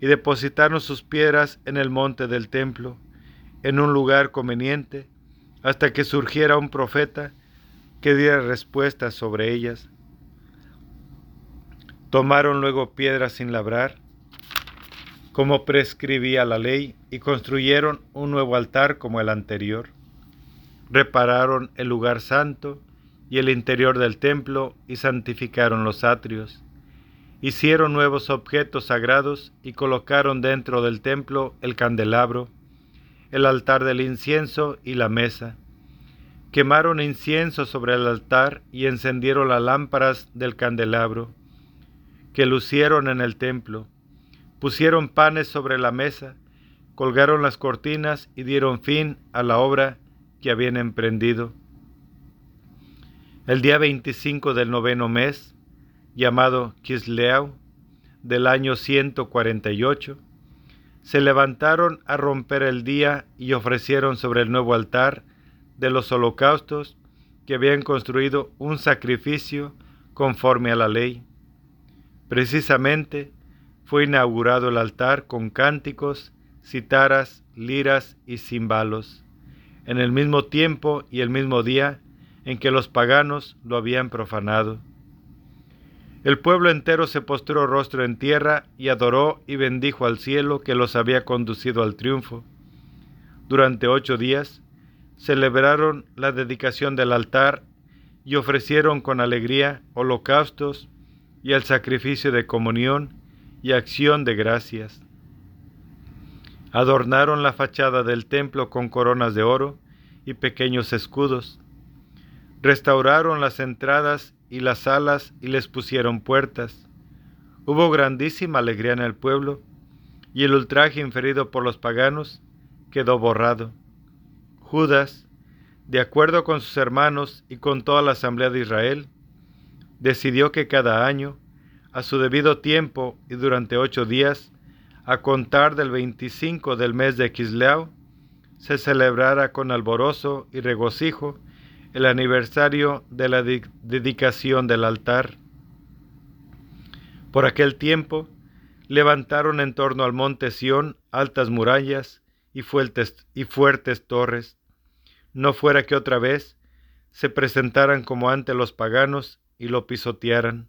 y depositaron sus piedras en el monte del templo, en un lugar conveniente hasta que surgiera un profeta que diera respuestas sobre ellas. Tomaron luego piedras sin labrar como prescribía la ley, y construyeron un nuevo altar como el anterior. Repararon el lugar santo y el interior del templo y santificaron los atrios. Hicieron nuevos objetos sagrados y colocaron dentro del templo el candelabro, el altar del incienso y la mesa. Quemaron incienso sobre el altar y encendieron las lámparas del candelabro que lucieron en el templo. Pusieron panes sobre la mesa, colgaron las cortinas y dieron fin a la obra que habían emprendido. El día 25 del noveno mes, llamado Kisleau, del año 148, se levantaron a romper el día y ofrecieron sobre el nuevo altar de los holocaustos que habían construido un sacrificio conforme a la ley. Precisamente fue inaugurado el altar con cánticos, citaras, liras y cimbalos, en el mismo tiempo y el mismo día en que los paganos lo habían profanado. El pueblo entero se postró rostro en tierra y adoró y bendijo al cielo que los había conducido al triunfo. Durante ocho días celebraron la dedicación del altar y ofrecieron con alegría holocaustos y el sacrificio de comunión y acción de gracias. Adornaron la fachada del templo con coronas de oro y pequeños escudos. Restauraron las entradas y las salas y les pusieron puertas. Hubo grandísima alegría en el pueblo, y el ultraje inferido por los paganos quedó borrado. Judas, de acuerdo con sus hermanos y con toda la asamblea de Israel, decidió que cada año, a su debido tiempo y durante ocho días, a contar del 25 del mes de Kisleau, se celebrara con alborozo y regocijo el aniversario de la dedicación del altar. Por aquel tiempo levantaron en torno al monte Sión altas murallas y fuertes, y fuertes torres, no fuera que otra vez se presentaran como ante los paganos y lo pisotearan,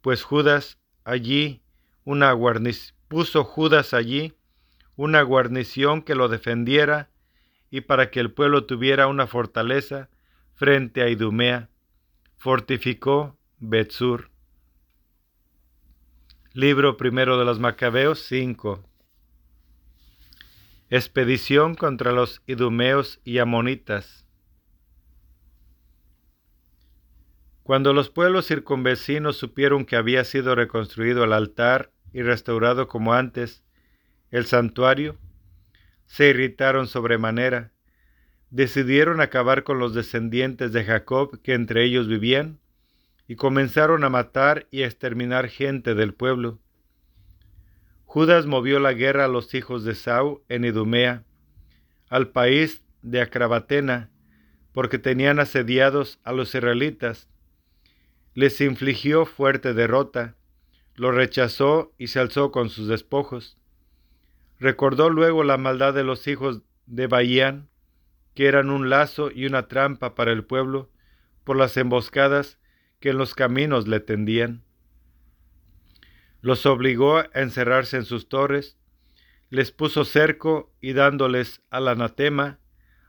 pues Judas allí una puso Judas allí una guarnición que lo defendiera y para que el pueblo tuviera una fortaleza frente a Idumea, fortificó Betsur. Libro primero de los Macabeos 5. Expedición contra los idumeos y amonitas. Cuando los pueblos circunvecinos supieron que había sido reconstruido el altar y restaurado como antes el santuario, se irritaron sobremanera decidieron acabar con los descendientes de Jacob que entre ellos vivían, y comenzaron a matar y a exterminar gente del pueblo. Judas movió la guerra a los hijos de Sau en Idumea, al país de Acrabatena, porque tenían asediados a los israelitas. Les infligió fuerte derrota, los rechazó y se alzó con sus despojos. Recordó luego la maldad de los hijos de Baían, que eran un lazo y una trampa para el pueblo, por las emboscadas que en los caminos le tendían. Los obligó a encerrarse en sus torres, les puso cerco y dándoles al anatema,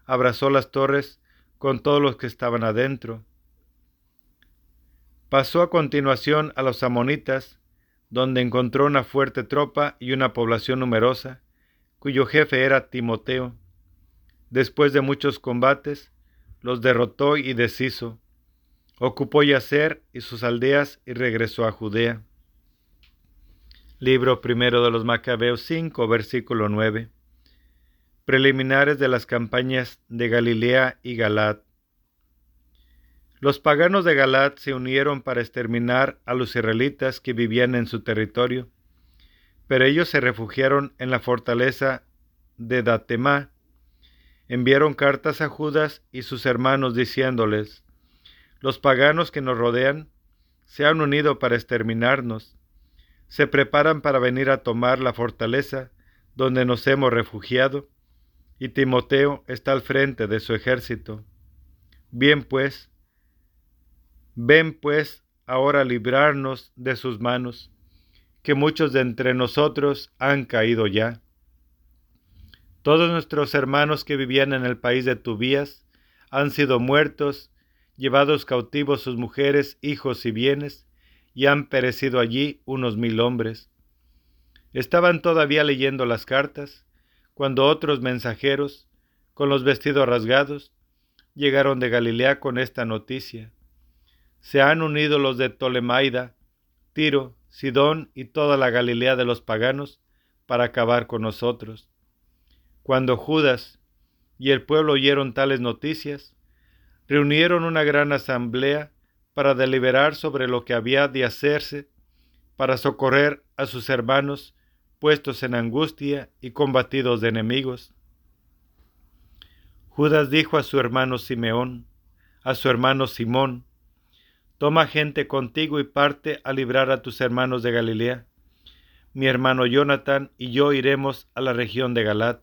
abrazó las torres con todos los que estaban adentro. Pasó a continuación a los amonitas, donde encontró una fuerte tropa y una población numerosa, cuyo jefe era Timoteo. Después de muchos combates, los derrotó y deshizo. Ocupó Yacer y sus aldeas y regresó a Judea. Libro primero de los Macabeos 5, versículo 9. Preliminares de las campañas de Galilea y Galat. Los paganos de Galat se unieron para exterminar a los israelitas que vivían en su territorio, pero ellos se refugiaron en la fortaleza de Datemá, enviaron cartas a Judas y sus hermanos diciéndoles, los paganos que nos rodean se han unido para exterminarnos, se preparan para venir a tomar la fortaleza donde nos hemos refugiado, y Timoteo está al frente de su ejército. Bien pues, ven pues ahora librarnos de sus manos, que muchos de entre nosotros han caído ya. Todos nuestros hermanos que vivían en el país de Tubías han sido muertos, llevados cautivos sus mujeres, hijos y bienes, y han perecido allí unos mil hombres. Estaban todavía leyendo las cartas, cuando otros mensajeros, con los vestidos rasgados, llegaron de Galilea con esta noticia. Se han unido los de Ptolemaida, Tiro, Sidón y toda la Galilea de los paganos para acabar con nosotros. Cuando Judas y el pueblo oyeron tales noticias, reunieron una gran asamblea para deliberar sobre lo que había de hacerse para socorrer a sus hermanos puestos en angustia y combatidos de enemigos. Judas dijo a su hermano Simeón, a su hermano Simón, Toma gente contigo y parte a librar a tus hermanos de Galilea. Mi hermano Jonathan y yo iremos a la región de Galat.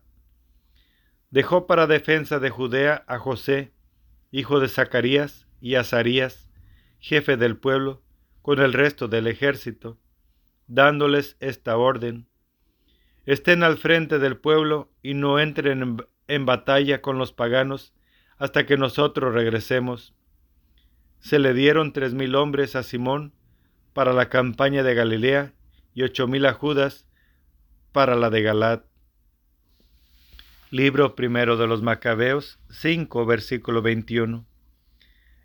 Dejó para defensa de Judea a José, hijo de Zacarías, y a Azarías, jefe del pueblo, con el resto del ejército, dándoles esta orden. Estén al frente del pueblo y no entren en, en batalla con los paganos hasta que nosotros regresemos se le dieron tres mil hombres a Simón para la campaña de Galilea y ocho mil a Judas para la de Galat. Libro primero de los Macabeos 5 versículo 21.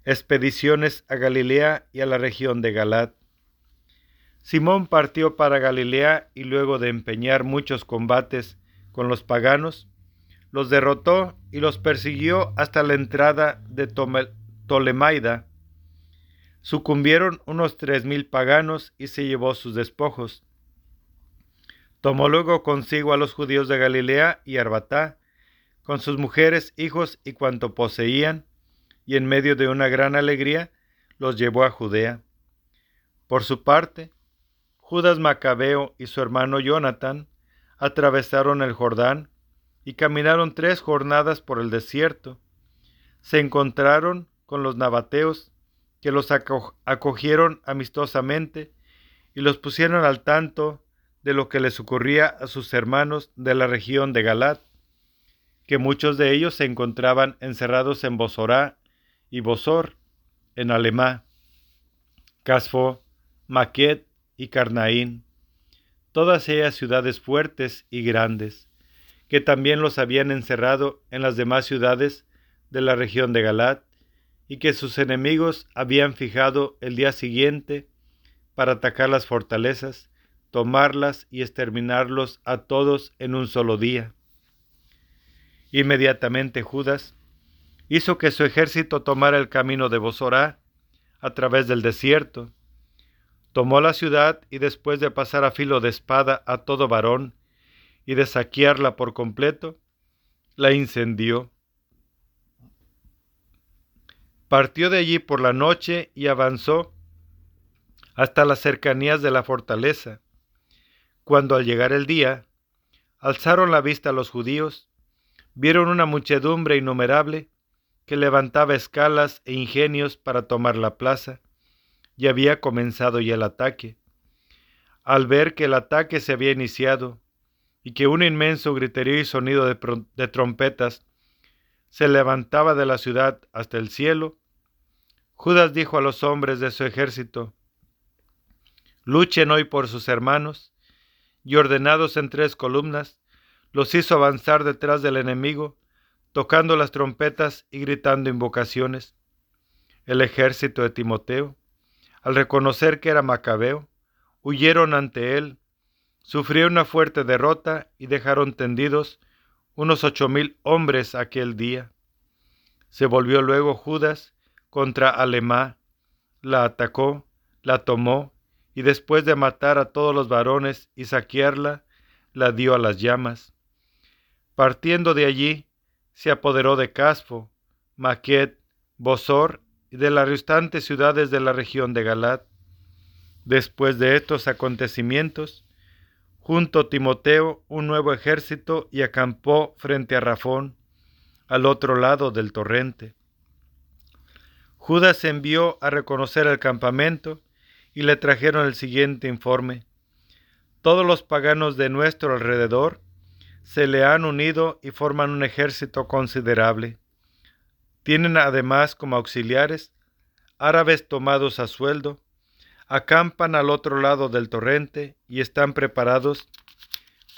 Expediciones a Galilea y a la región de Galat. Simón partió para Galilea y luego de empeñar muchos combates con los paganos, los derrotó y los persiguió hasta la entrada de Ptolemaida, Sucumbieron unos tres mil paganos y se llevó sus despojos. Tomó luego consigo a los judíos de Galilea y Arbatá, con sus mujeres, hijos y cuanto poseían, y en medio de una gran alegría los llevó a Judea. Por su parte, Judas Macabeo y su hermano Jonathan atravesaron el Jordán y caminaron tres jornadas por el desierto. Se encontraron con los nabateos que los acogieron amistosamente y los pusieron al tanto de lo que les ocurría a sus hermanos de la región de Galat, que muchos de ellos se encontraban encerrados en Bosorá y Bosor, en Alemá, Casfo, Maquet y Carnaín, todas ellas ciudades fuertes y grandes, que también los habían encerrado en las demás ciudades de la región de Galat, y que sus enemigos habían fijado el día siguiente para atacar las fortalezas, tomarlas y exterminarlos a todos en un solo día. Inmediatamente Judas hizo que su ejército tomara el camino de Bosorá a través del desierto. Tomó la ciudad y después de pasar a filo de espada a todo varón y de saquearla por completo, la incendió partió de allí por la noche y avanzó hasta las cercanías de la fortaleza. Cuando al llegar el día, alzaron la vista los judíos, vieron una muchedumbre innumerable que levantaba escalas e ingenios para tomar la plaza, y había comenzado ya el ataque. Al ver que el ataque se había iniciado, y que un inmenso griterío y sonido de, de trompetas se levantaba de la ciudad hasta el cielo, Judas dijo a los hombres de su ejército, luchen hoy por sus hermanos, y ordenados en tres columnas, los hizo avanzar detrás del enemigo, tocando las trompetas y gritando invocaciones. El ejército de Timoteo, al reconocer que era Macabeo, huyeron ante él, sufrió una fuerte derrota y dejaron tendidos unos ocho mil hombres aquel día. Se volvió luego Judas contra Alemá, la atacó, la tomó, y después de matar a todos los varones y saquearla, la dio a las llamas. Partiendo de allí, se apoderó de Casfo, Maquet, Bosor y de las restantes ciudades de la región de Galat. Después de estos acontecimientos, junto Timoteo un nuevo ejército y acampó frente a Rafón, al otro lado del torrente. Judas envió a reconocer el campamento y le trajeron el siguiente informe. Todos los paganos de nuestro alrededor se le han unido y forman un ejército considerable. Tienen además como auxiliares árabes tomados a sueldo, acampan al otro lado del torrente y están preparados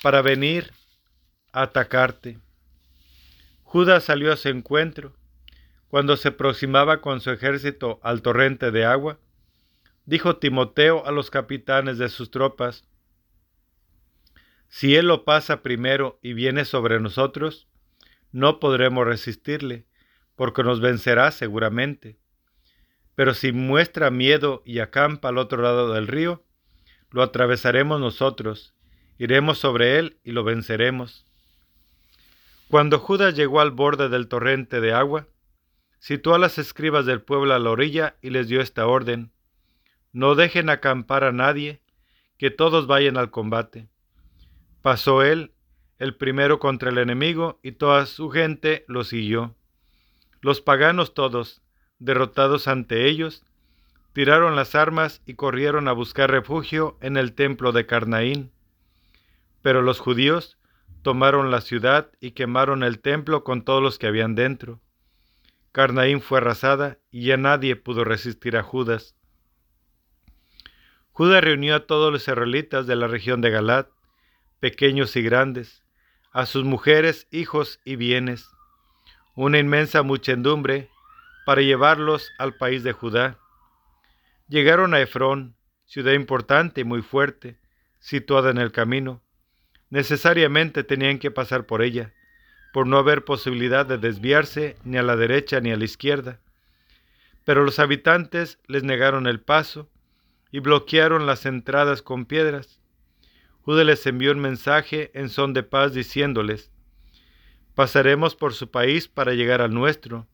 para venir a atacarte. Judas salió a su encuentro. Cuando se aproximaba con su ejército al torrente de agua, dijo Timoteo a los capitanes de sus tropas, Si él lo pasa primero y viene sobre nosotros, no podremos resistirle, porque nos vencerá seguramente. Pero si muestra miedo y acampa al otro lado del río, lo atravesaremos nosotros, iremos sobre él y lo venceremos. Cuando Judas llegó al borde del torrente de agua, situó a las escribas del pueblo a la orilla y les dio esta orden. No dejen acampar a nadie, que todos vayan al combate. Pasó él, el primero contra el enemigo, y toda su gente lo siguió. Los paganos todos, derrotados ante ellos, tiraron las armas y corrieron a buscar refugio en el templo de Carnaín. Pero los judíos tomaron la ciudad y quemaron el templo con todos los que habían dentro. Carnaín fue arrasada y ya nadie pudo resistir a Judas. Judas reunió a todos los israelitas de la región de Galat, pequeños y grandes, a sus mujeres, hijos y bienes una inmensa muchedumbre para llevarlos al país de Judá. Llegaron a Efrón, ciudad importante y muy fuerte, situada en el camino. Necesariamente tenían que pasar por ella, por no haber posibilidad de desviarse ni a la derecha ni a la izquierda. Pero los habitantes les negaron el paso y bloquearon las entradas con piedras. Judá les envió un mensaje en son de paz diciéndoles, Pasaremos por su país para llegar al nuestro.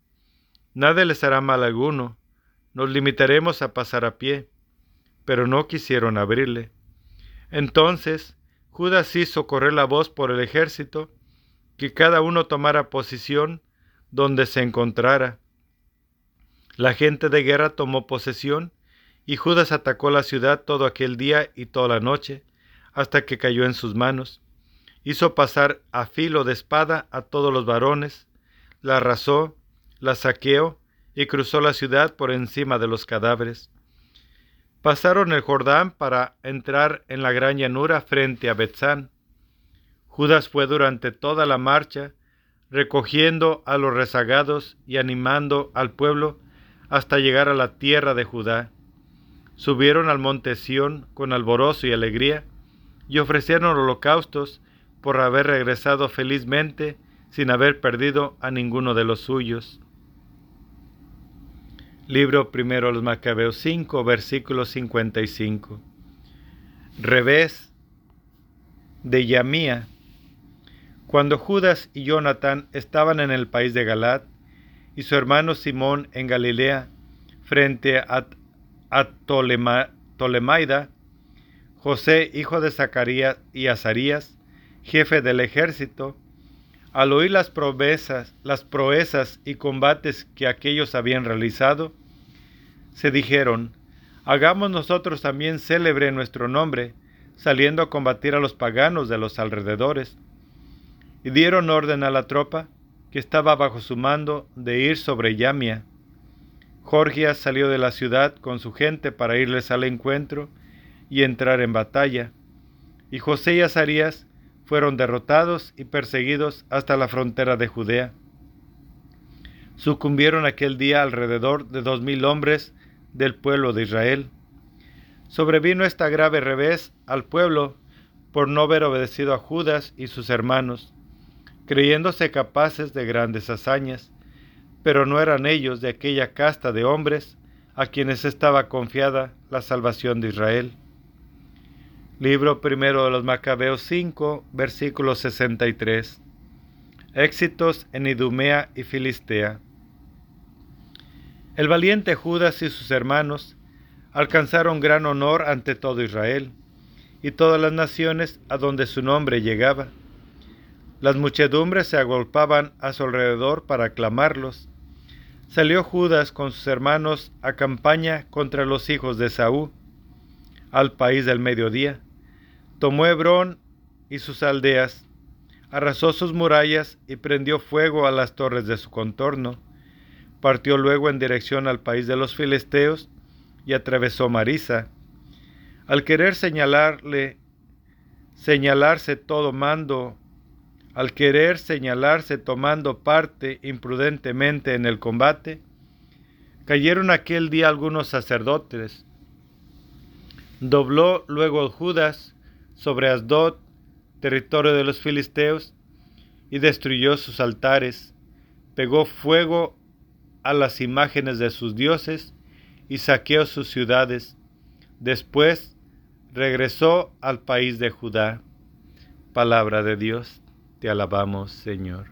Nada les hará mal alguno. Nos limitaremos a pasar a pie. Pero no quisieron abrirle. Entonces Judas hizo correr la voz por el ejército, que cada uno tomara posición donde se encontrara. La gente de guerra tomó posesión, y Judas atacó la ciudad todo aquel día y toda la noche, hasta que cayó en sus manos hizo pasar a filo de espada a todos los varones, la arrasó, la saqueó y cruzó la ciudad por encima de los cadáveres. Pasaron el Jordán para entrar en la gran llanura frente a Betzán. Judas fue durante toda la marcha, recogiendo a los rezagados y animando al pueblo hasta llegar a la tierra de Judá. Subieron al monte Sión con alborozo y alegría, y ofrecieron holocaustos por haber regresado felizmente sin haber perdido a ninguno de los suyos. Libro primero de los Macabeos 5, versículo 55. Revés de Yamía. Cuando Judas y Jonathan estaban en el país de Galat y su hermano Simón en Galilea, frente a, Tolemaida, José, hijo de Zacarías y Azarías, jefe del ejército, al oír las proezas, las proezas y combates que aquellos habían realizado, se dijeron, hagamos nosotros también célebre nuestro nombre, saliendo a combatir a los paganos de los alrededores. Y dieron orden a la tropa, que estaba bajo su mando, de ir sobre Yamia. Jorgias salió de la ciudad con su gente para irles al encuentro y entrar en batalla. Y José y Azarías fueron derrotados y perseguidos hasta la frontera de Judea. Sucumbieron aquel día alrededor de dos mil hombres del pueblo de Israel. Sobrevino esta grave revés al pueblo por no haber obedecido a Judas y sus hermanos, creyéndose capaces de grandes hazañas, pero no eran ellos de aquella casta de hombres a quienes estaba confiada la salvación de Israel. Libro primero de los Macabeos 5, versículo 63. Éxitos en Idumea y Filistea. El valiente Judas y sus hermanos alcanzaron gran honor ante todo Israel y todas las naciones a donde su nombre llegaba. Las muchedumbres se agolpaban a su alrededor para aclamarlos. Salió Judas con sus hermanos a campaña contra los hijos de Saúl, al país del mediodía Tomó Hebrón y sus aldeas, arrasó sus murallas y prendió fuego a las torres de su contorno. Partió luego en dirección al país de los filisteos y atravesó Marisa. Al querer señalarle, señalarse todo mando, al querer señalarse tomando parte imprudentemente en el combate, cayeron aquel día algunos sacerdotes. Dobló luego Judas sobre Asdod, territorio de los filisteos, y destruyó sus altares, pegó fuego a las imágenes de sus dioses y saqueó sus ciudades. Después regresó al país de Judá. Palabra de Dios, te alabamos Señor.